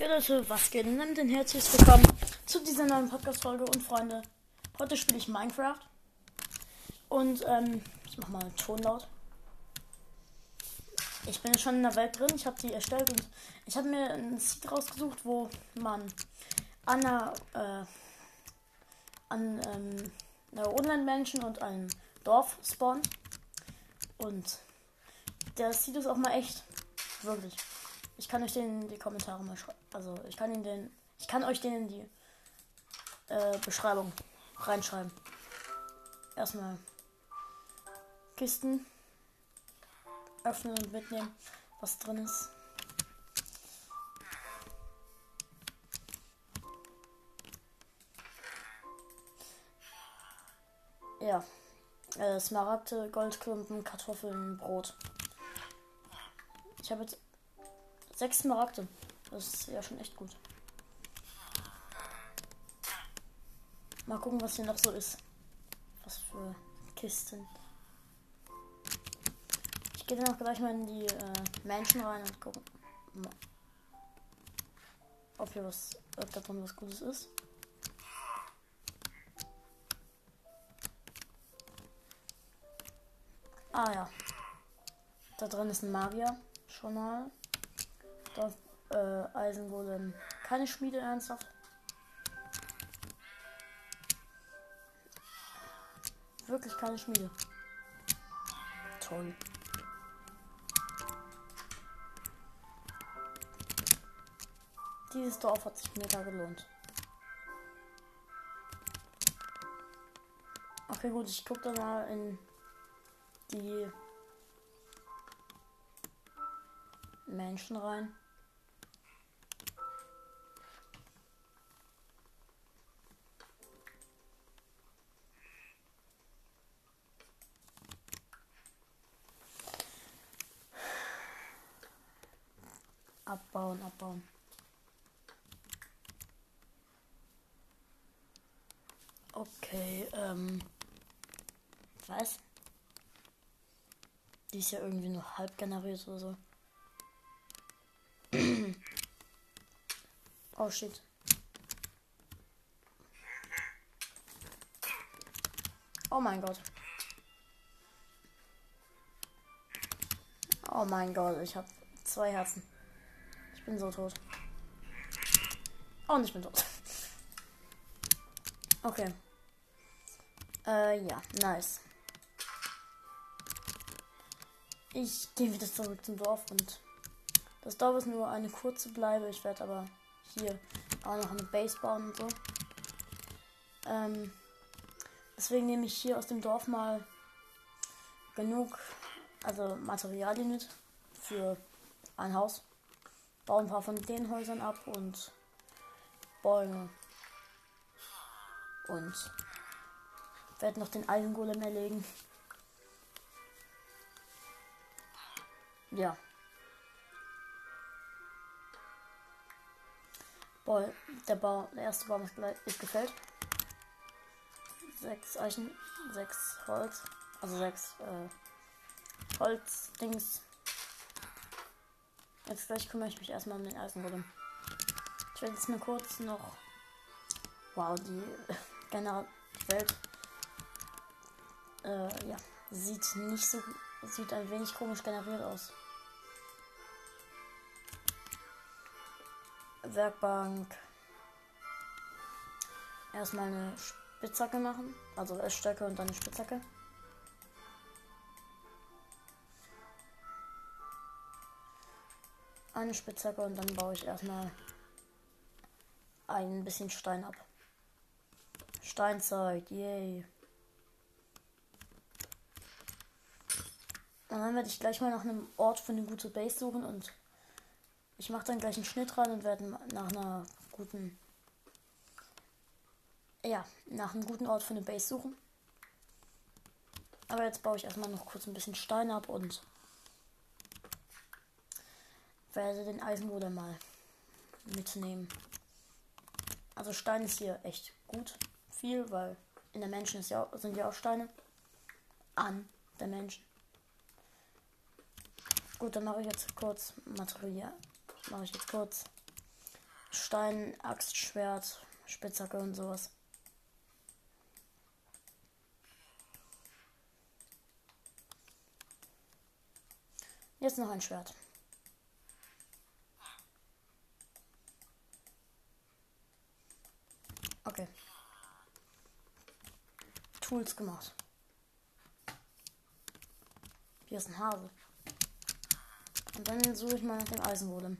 Ja Leute, was geht? Nehmt den herzlich willkommen zu dieser neuen Podcast-Folge und Freunde. Heute spiele ich Minecraft. Und ähm, ich mach mal einen Ton laut. Ich bin schon in der Welt drin, ich habe die erstellt und ich habe mir ein Seed rausgesucht, wo man an einer, äh, an ähm, einer Online-Menschen und einem Dorf spawnt. Und der Seed ist auch mal echt. Wirklich. Ich kann euch den in die Kommentare mal schreiben. Also ich kann ihn den. Ich kann euch den in die äh, Beschreibung reinschreiben. Erstmal Kisten öffnen und mitnehmen, was drin ist. Ja. Äh, Smaragde, Goldklumpen, Kartoffeln, Brot. Ich habe jetzt Sechs Smaragde. Das ist ja schon echt gut. Mal gucken, was hier noch so ist. Was für Kisten. Ich gehe dann auch gleich mal in die äh, Mansion rein und gucken, ob hier was, ob davon was Gutes ist. Ah ja. Da drin ist ein Magier. Schon mal. Dorf, äh, Eisengolem. Keine Schmiede ernsthaft. Wirklich keine Schmiede. Toll. Dieses Dorf hat sich mega gelohnt. Okay, gut, ich gucke da mal in die Menschen rein. Abbauen, abbauen. Okay, ähm. Was? Die ist ja irgendwie nur halb generiert oder so. oh shit. Oh mein Gott. Oh mein Gott, ich habe zwei Herzen. Bin so tot. Und ich bin tot. Okay. Äh, ja, nice. Ich gehe wieder zurück zum Dorf und das Dorf ist nur eine kurze Bleibe. Ich werde aber hier auch noch eine Base bauen und so. Ähm, deswegen nehme ich hier aus dem Dorf mal genug, also Materialien mit für ein Haus baue ein paar von den Häusern ab und Bäume. Und werde noch den Eisengolem erlegen. Ja. Boah, der Bau, der erste Baum ist, ist gefällt. Sechs Eichen, sechs Holz, also sechs äh, Holzdings Jetzt gleich kümmere ich mich erstmal um den Eisengolem. Ich werde jetzt mal kurz noch. Wow, die generell Welt. Äh, ja. Sieht nicht so. Sieht ein wenig komisch generiert aus. Werkbank. Erstmal eine Spitzhacke machen. Also Essstöcke und dann eine Spitzhacke. Eine Spitzhacke und dann baue ich erstmal ein bisschen Stein ab. Steinzeit, yay. Und dann werde ich gleich mal nach einem Ort für eine gute Base suchen und ich mache dann gleich einen Schnitt rein und werde nach einer guten ja, nach einem guten Ort für eine Base suchen. Aber jetzt baue ich erstmal noch kurz ein bisschen Stein ab und werde den Eisenbruder mal mitnehmen. Also Stein ist hier echt gut. Viel, weil in der Menschen ja, sind ja auch Steine. An der Menschen. Gut, dann mache ich jetzt kurz Material. Mache ich jetzt kurz Stein, Axt, Schwert, Spitzhacke und sowas. Jetzt noch ein Schwert. Okay. Tools gemacht. Hier ist ein Hase. Und dann suche ich mal nach dem Eisenwolem.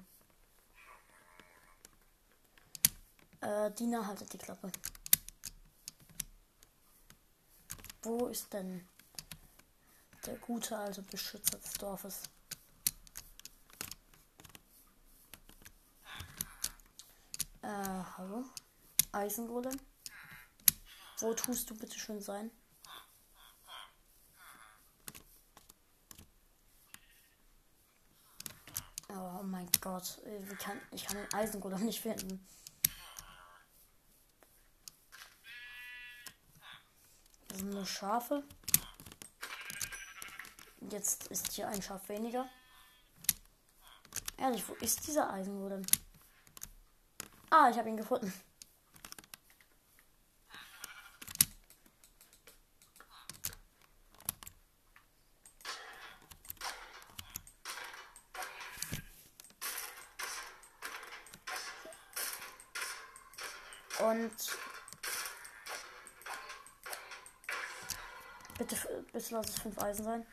Äh, Dina haltet die Klappe. Wo ist denn der gute alte Beschützer des Dorfes? Äh, hallo? Eisengolem? Wo tust du bitte schön sein? Oh mein Gott, wie kann, ich kann den Eisengolem nicht finden. Das sind nur Schafe. Jetzt ist hier ein Schaf weniger. Ehrlich, wo ist dieser Eisengolem? Ah, ich habe ihn gefunden. Und bitte, bitte lass es fünf Eisen sein.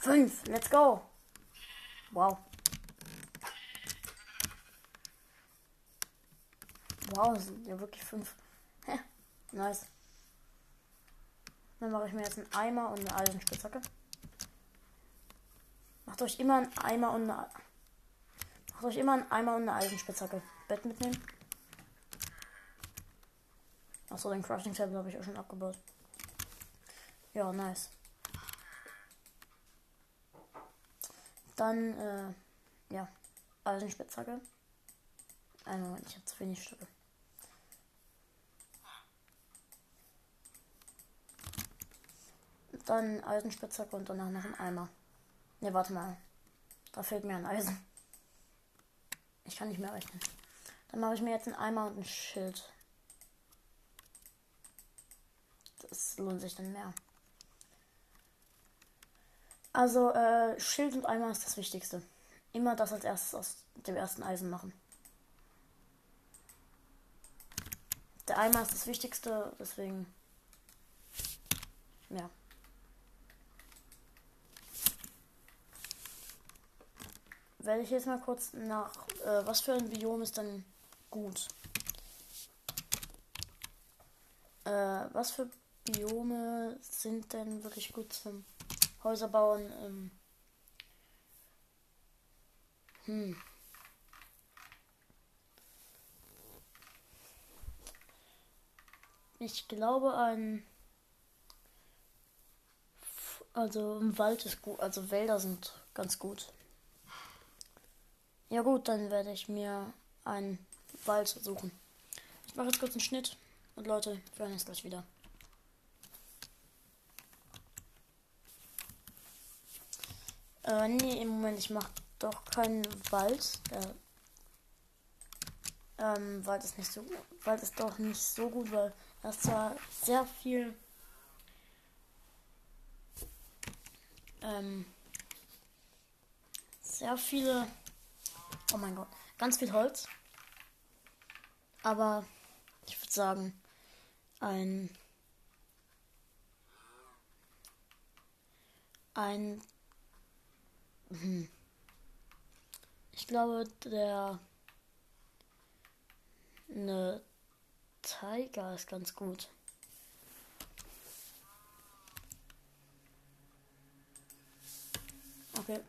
Fünf, let's go. Wow. Wow, sind ja wirklich fünf. Hä, nice. Dann mache ich mir jetzt einen Eimer und eine Eisenspitzhacke. Macht euch immer einen Eimer und eine. Macht euch immer einen Eimer und eine Eisenspitzhacke. Bett mitnehmen. Achso, den Crafting Table habe ich auch schon abgebaut. Ja, nice. Dann, äh, ja, Eisenspitzhacke. Einen Moment, ich habe zu wenig Stücke. Dann Eisenspitzhacke und danach noch ein Eimer. Ne, warte mal. Da fehlt mir ein Eisen. Ich kann nicht mehr rechnen. Dann mache ich mir jetzt einen Eimer und ein Schild. Das lohnt sich dann mehr. Also, äh, Schild und Eimer ist das Wichtigste. Immer das als erstes aus dem ersten Eisen machen. Der Eimer ist das Wichtigste, deswegen. Ja. Werde ich jetzt mal kurz nach. Äh, was für ein Biom ist denn gut? Äh, was für Biome sind denn wirklich gut zum Häuser bauen? Ähm, hm. Ich glaube ein also im Wald ist gut, also Wälder sind ganz gut. Ja gut, dann werde ich mir einen Wald suchen. Ich mache jetzt kurz einen Schnitt und Leute, wir hören uns gleich wieder. Äh, nee, im Moment, ich mache doch keinen Wald. Der ähm, Wald ist nicht so Wald ist doch nicht so gut, weil ist zwar sehr viel ähm, sehr viele oh mein Gott, ganz viel Holz. Aber ich würde sagen, ein ein ich glaube der eine Tiger ist ganz gut. Okay.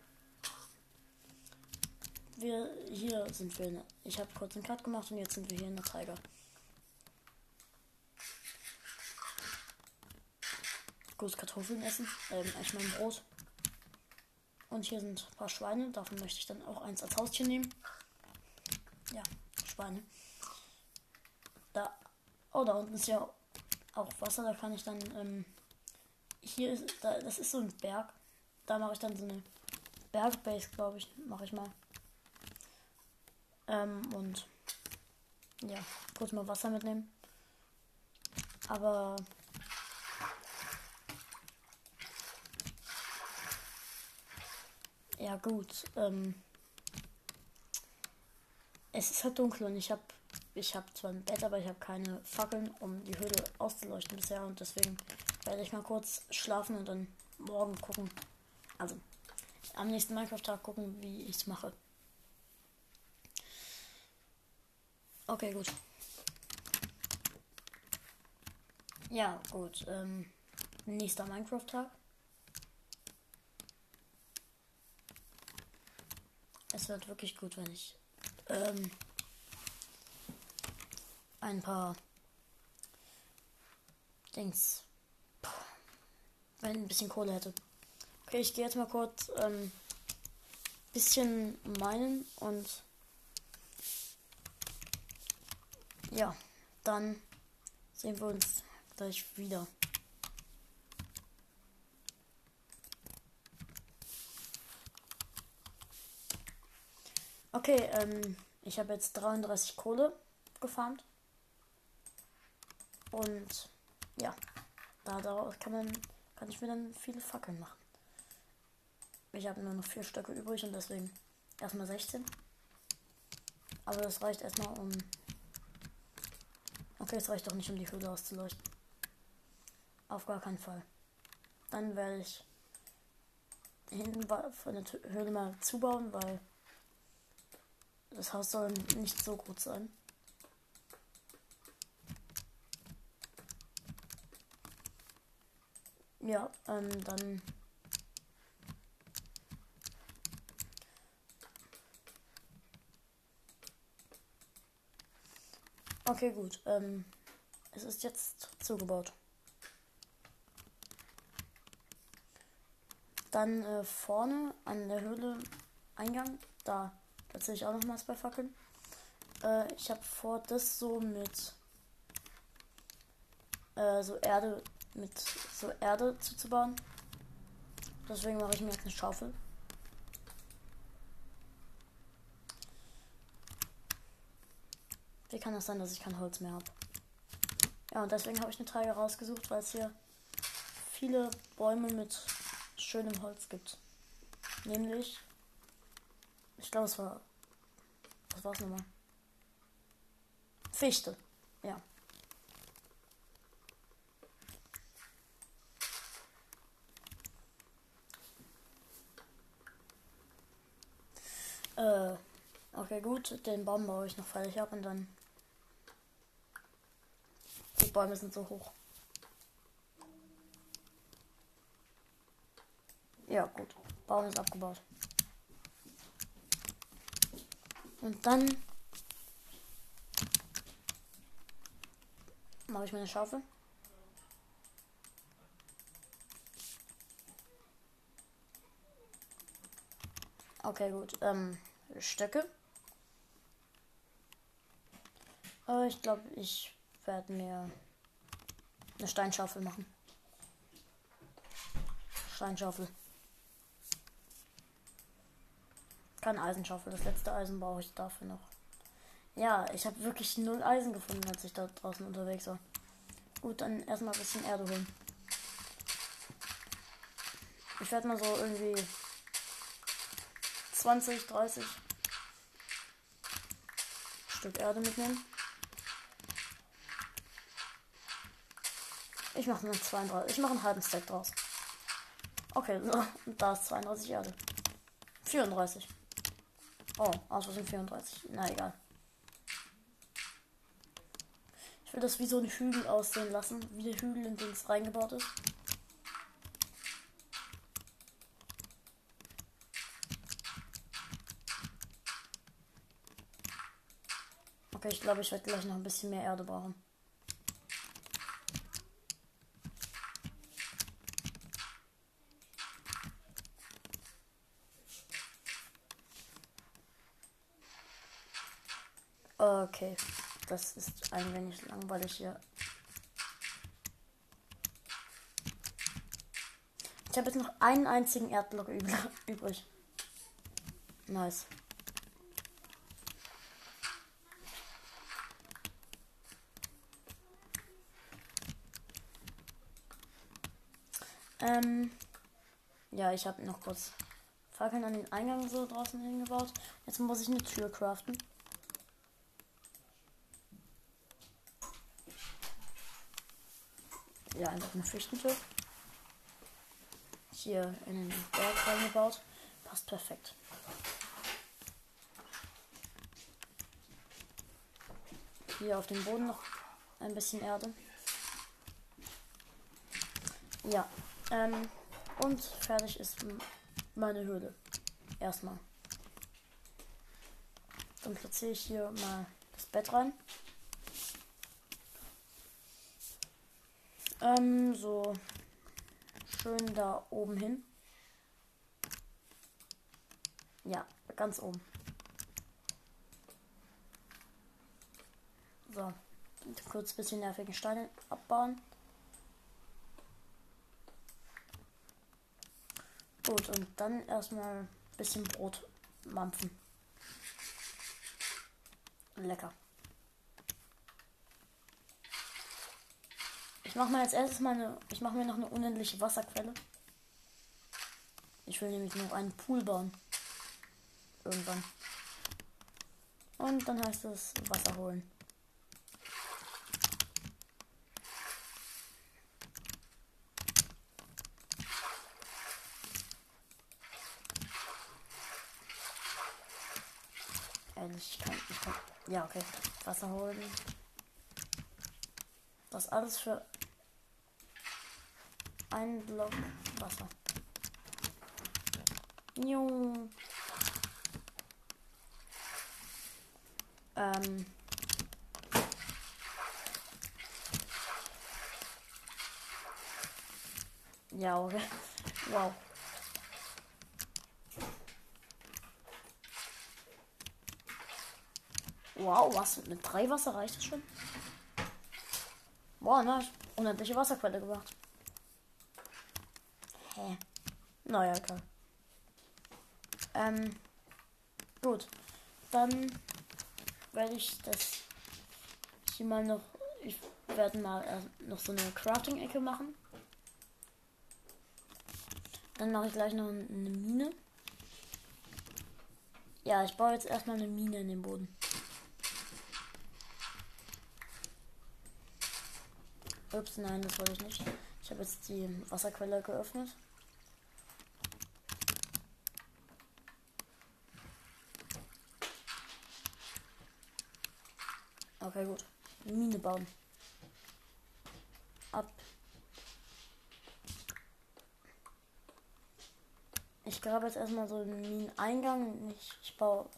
Wir hier sind wir. Ich habe kurz einen Cut gemacht und jetzt sind wir hier in der Tiger. Gut Kartoffeln essen. Ähm, ich mein Brot. Und hier sind ein paar Schweine. Davon möchte ich dann auch eins als Haustier nehmen. Ja, Schweine. Da. Oh, da unten ist ja auch Wasser. Da kann ich dann. Ähm, hier ist. Da, das ist so ein Berg. Da mache ich dann so eine Bergbase, glaube ich. Mache ich mal. Ähm, und ja, kurz mal Wasser mitnehmen. Aber ja gut. Ähm, es ist halt dunkel und ich habe ich habe zwar ein Bett, aber ich habe keine Fackeln, um die Höhle auszuleuchten bisher und deswegen werde ich mal kurz schlafen und dann morgen gucken. Also am nächsten Minecraft-Tag gucken, wie ich es mache. Okay, gut. Ja, gut. Ähm, nächster Minecraft-Tag. Es wird wirklich gut, wenn ich ähm, ein paar Dings. Wenn ich ein bisschen Kohle hätte. Okay, ich gehe jetzt mal kurz ähm, bisschen meinen und ja, dann sehen wir uns gleich wieder. Okay, ähm, ich habe jetzt 33 Kohle gefarmt. Und ja, da daraus kann man, kann ich mir dann viele Fackeln machen. Ich habe nur noch vier Stöcke übrig und deswegen erstmal 16. Aber das reicht erstmal um. Okay, es reicht doch nicht, um die Höhle auszuleuchten. Auf gar keinen Fall. Dann werde ich hinten von der Höhle mal zubauen, weil das Haus soll nicht so gut sein. Ja, ähm, dann. Okay, gut. Ähm, es ist jetzt zugebaut. Dann äh, vorne an der Höhle Eingang, da platziere ich auch nochmals bei Fackeln. Äh, ich habe vor, das so mit äh, so Erde mit so Erde zuzubauen. Deswegen mache ich mir jetzt eine Schaufel. Wie kann das sein, dass ich kein Holz mehr habe? Ja, und deswegen habe ich eine Teile rausgesucht, weil es hier viele Bäume mit schönem Holz gibt. Nämlich, ich glaube, es war, was war es nochmal? Fichte. Ja. Äh, okay, gut. Den Baum baue ich noch fertig ab und dann. Die Bäume sind so hoch. Ja, gut. Baum ist abgebaut. Und dann mache ich mir eine Schaufel. Okay, gut. Ähm, Stöcke. Äh, ich glaube, ich werde mir eine Steinschaufel machen. Steinschaufel. Keine Eisenschaufel. Das letzte Eisen brauche ich dafür noch. Ja, ich habe wirklich null Eisen gefunden, als ich da draußen unterwegs war. Gut, dann erstmal ein bisschen Erde holen. Ich werde mal so irgendwie 20, 30 Stück Erde mitnehmen. Ich mache nur 32. Ich mache einen halben Stack draus. Okay, so. Da ist 32 Erde. 34. Oh, aus Versehen 34. Na egal. Ich will das wie so ein Hügel aussehen lassen. Wie der Hügel, in den es reingebaut ist. Okay, ich glaube, ich werde gleich noch ein bisschen mehr Erde brauchen. Oh, okay, das ist ein wenig langweilig hier. Ich habe jetzt noch einen einzigen Erdblock übrig. Nice. Ähm, ja, ich habe noch kurz Fackeln an den Eingang so draußen hingebaut. Jetzt muss ich eine Tür craften. Ja, einfach eine Fichtentür. Hier in den Berg reingebaut. Passt perfekt. Hier auf dem Boden noch ein bisschen Erde. Ja. Ähm, und fertig ist meine Höhle. Erstmal. Dann platziere ich hier mal das Bett rein. Ähm, so schön da oben hin. Ja, ganz oben. So, kurz ein bisschen nervige Steine abbauen. Gut, und dann erstmal ein bisschen Brot mampfen. Lecker. Ich mache mal als erstes mal eine. Ich mache mir noch eine unendliche Wasserquelle. Ich will nämlich noch einen Pool bauen. Irgendwann. Und dann heißt es Wasser holen. ich kann, ich kann. Ja, okay. Wasser holen. Das alles für einen Block Wasser. Jo. Ähm. Ja, okay. Wow. Wow, was? Mit drei Wasser reicht das schon? Boah, ne? Unendliche Wasserquelle gemacht. Hä? Naja, klar. Ähm. Gut. Dann werde ich das hier mal noch. Ich werde mal äh, noch so eine Crafting-Ecke machen. Dann mache ich gleich noch eine Mine. Ja, ich baue jetzt erstmal eine Mine in den Boden. Ups, nein, das wollte ich nicht. Ich habe jetzt die Wasserquelle geöffnet. Okay, gut. Mine bauen. Ab. Ich grabe jetzt erstmal so einen Mineneingang. Ich, ich baue.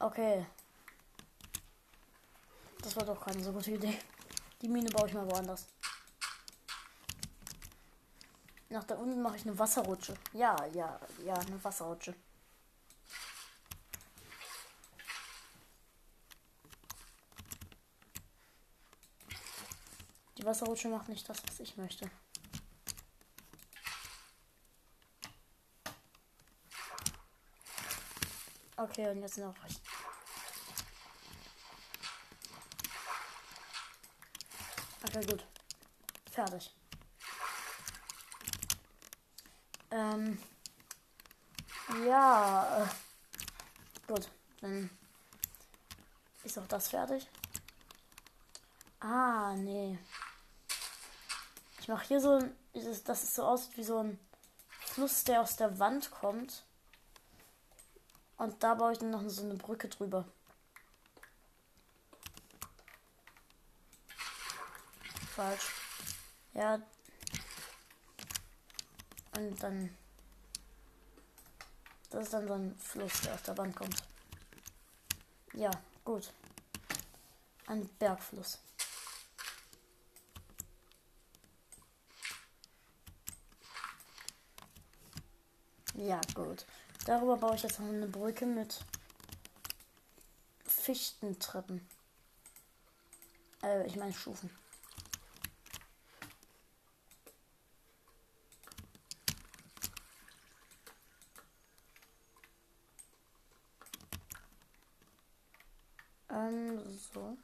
Okay, das war doch keine so gute Idee. Die Mine baue ich mal woanders. Nach da unten mache ich eine Wasserrutsche. Ja, ja, ja, eine Wasserrutsche. Wasserrutsche macht nicht das, was ich möchte. Okay, und jetzt noch Okay, gut. Fertig. Ähm. Ja. Äh, gut. Dann ist auch das fertig. Ah, nee. Ich mache hier so ein. Das ist so aus wie so ein Fluss, der aus der Wand kommt. Und da baue ich dann noch so eine Brücke drüber. falsch. Ja. Und dann. Das ist dann so ein Fluss, der aus der Wand kommt. Ja, gut. Ein Bergfluss. Ja, gut. Darüber baue ich jetzt noch eine Brücke mit Fichtentreppen. Äh, ich meine Stufen. Ähm, so.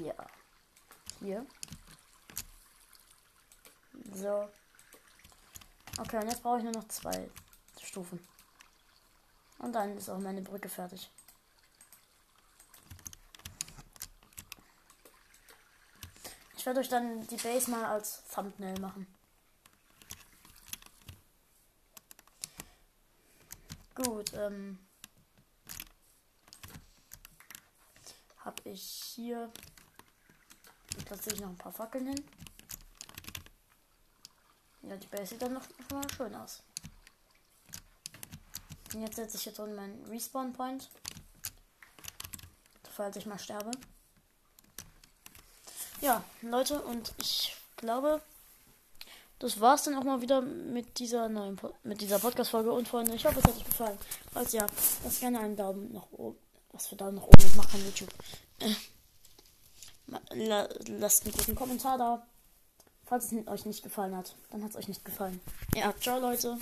Ja. Hier. So. Okay, und jetzt brauche ich nur noch zwei Stufen. Und dann ist auch meine Brücke fertig. Ich werde euch dann die Base mal als Thumbnail machen. Gut, ähm. Habe ich hier. Platziere ich noch ein paar Fackeln hin. Ja, die Base sieht dann noch mal schön aus. Und jetzt setze ich hier drin meinen Respawn Point. Falls ich mal sterbe. Ja, Leute, und ich glaube, das war's dann auch mal wieder mit dieser neuen po mit dieser Podcast Folge und Freunde, ich hoffe, es hat euch gefallen. Falls ja, lasst gerne einen Daumen nach oben. Was für Daumen nach oben, ich mache kein YouTube. Äh, lasst einen guten Kommentar da. Falls es euch nicht gefallen hat, dann hat es euch nicht gefallen. Ja, ciao Leute.